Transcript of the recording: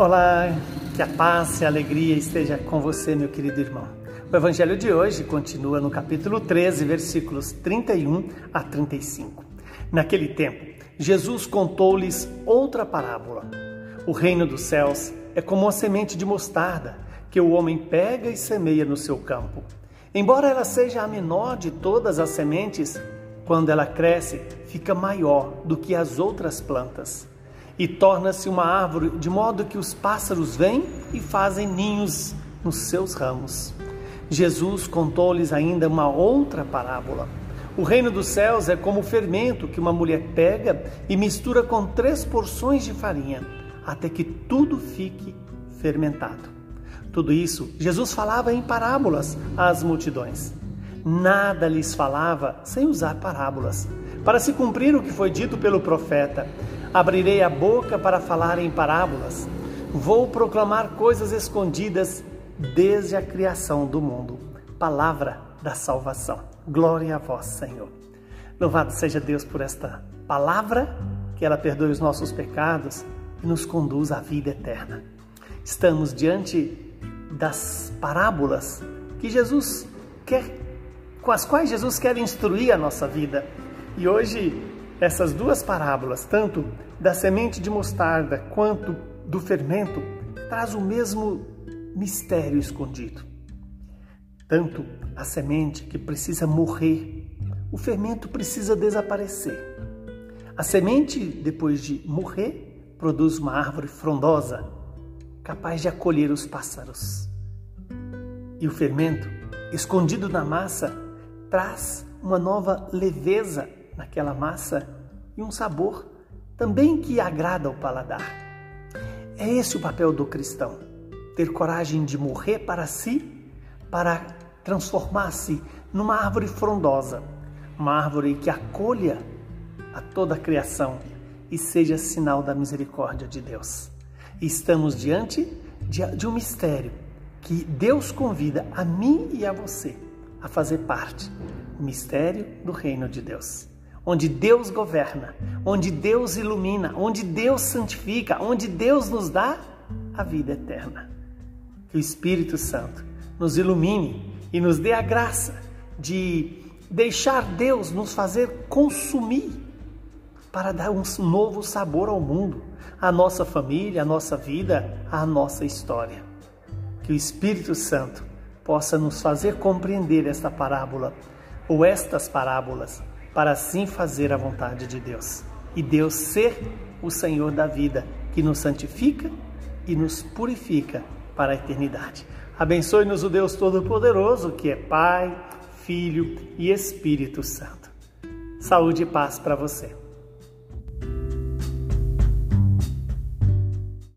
Olá, que a paz e a alegria esteja com você, meu querido irmão. O evangelho de hoje continua no capítulo 13, versículos 31 a 35. Naquele tempo, Jesus contou-lhes outra parábola. O reino dos céus é como uma semente de mostarda que o homem pega e semeia no seu campo. Embora ela seja a menor de todas as sementes, quando ela cresce, fica maior do que as outras plantas e torna-se uma árvore, de modo que os pássaros vêm e fazem ninhos nos seus ramos. Jesus contou-lhes ainda uma outra parábola. O reino dos céus é como o fermento que uma mulher pega e mistura com três porções de farinha, até que tudo fique fermentado. Tudo isso Jesus falava em parábolas às multidões. Nada lhes falava sem usar parábolas, para se cumprir o que foi dito pelo profeta: Abrirei a boca para falar em parábolas. Vou proclamar coisas escondidas desde a criação do mundo. Palavra da salvação. Glória a vós, Senhor. Louvado seja Deus por esta palavra, que ela perdoe os nossos pecados e nos conduz à vida eterna. Estamos diante das parábolas que Jesus quer, com as quais Jesus quer instruir a nossa vida. E hoje essas duas parábolas, tanto da semente de mostarda quanto do fermento, traz o mesmo mistério escondido. Tanto a semente que precisa morrer, o fermento precisa desaparecer. A semente, depois de morrer, produz uma árvore frondosa, capaz de acolher os pássaros. E o fermento, escondido na massa, traz uma nova leveza naquela massa e um sabor também que agrada ao paladar. É esse o papel do cristão: ter coragem de morrer para si, para transformar-se numa árvore frondosa, uma árvore que acolha a toda a criação e seja sinal da misericórdia de Deus. Estamos diante de, um mistério que Deus convida a mim e a você a fazer parte o mistério do reino de Deus onde Deus governa, onde Deus ilumina, onde Deus santifica, onde Deus nos dá a vida eterna. Que o Espírito Santo nos ilumine e nos dê a graça de deixar Deus nos fazer consumir para dar um novo sabor ao mundo, à nossa família, à nossa vida, à nossa história. Que o Espírito Santo possa nos fazer compreender esta parábola ou estas parábolas para assim fazer a vontade de Deus. E Deus ser o Senhor da vida, que nos santifica e nos purifica para a eternidade. Abençoe-nos o Deus Todo-Poderoso, que é Pai, Filho e Espírito Santo. Saúde e paz para você.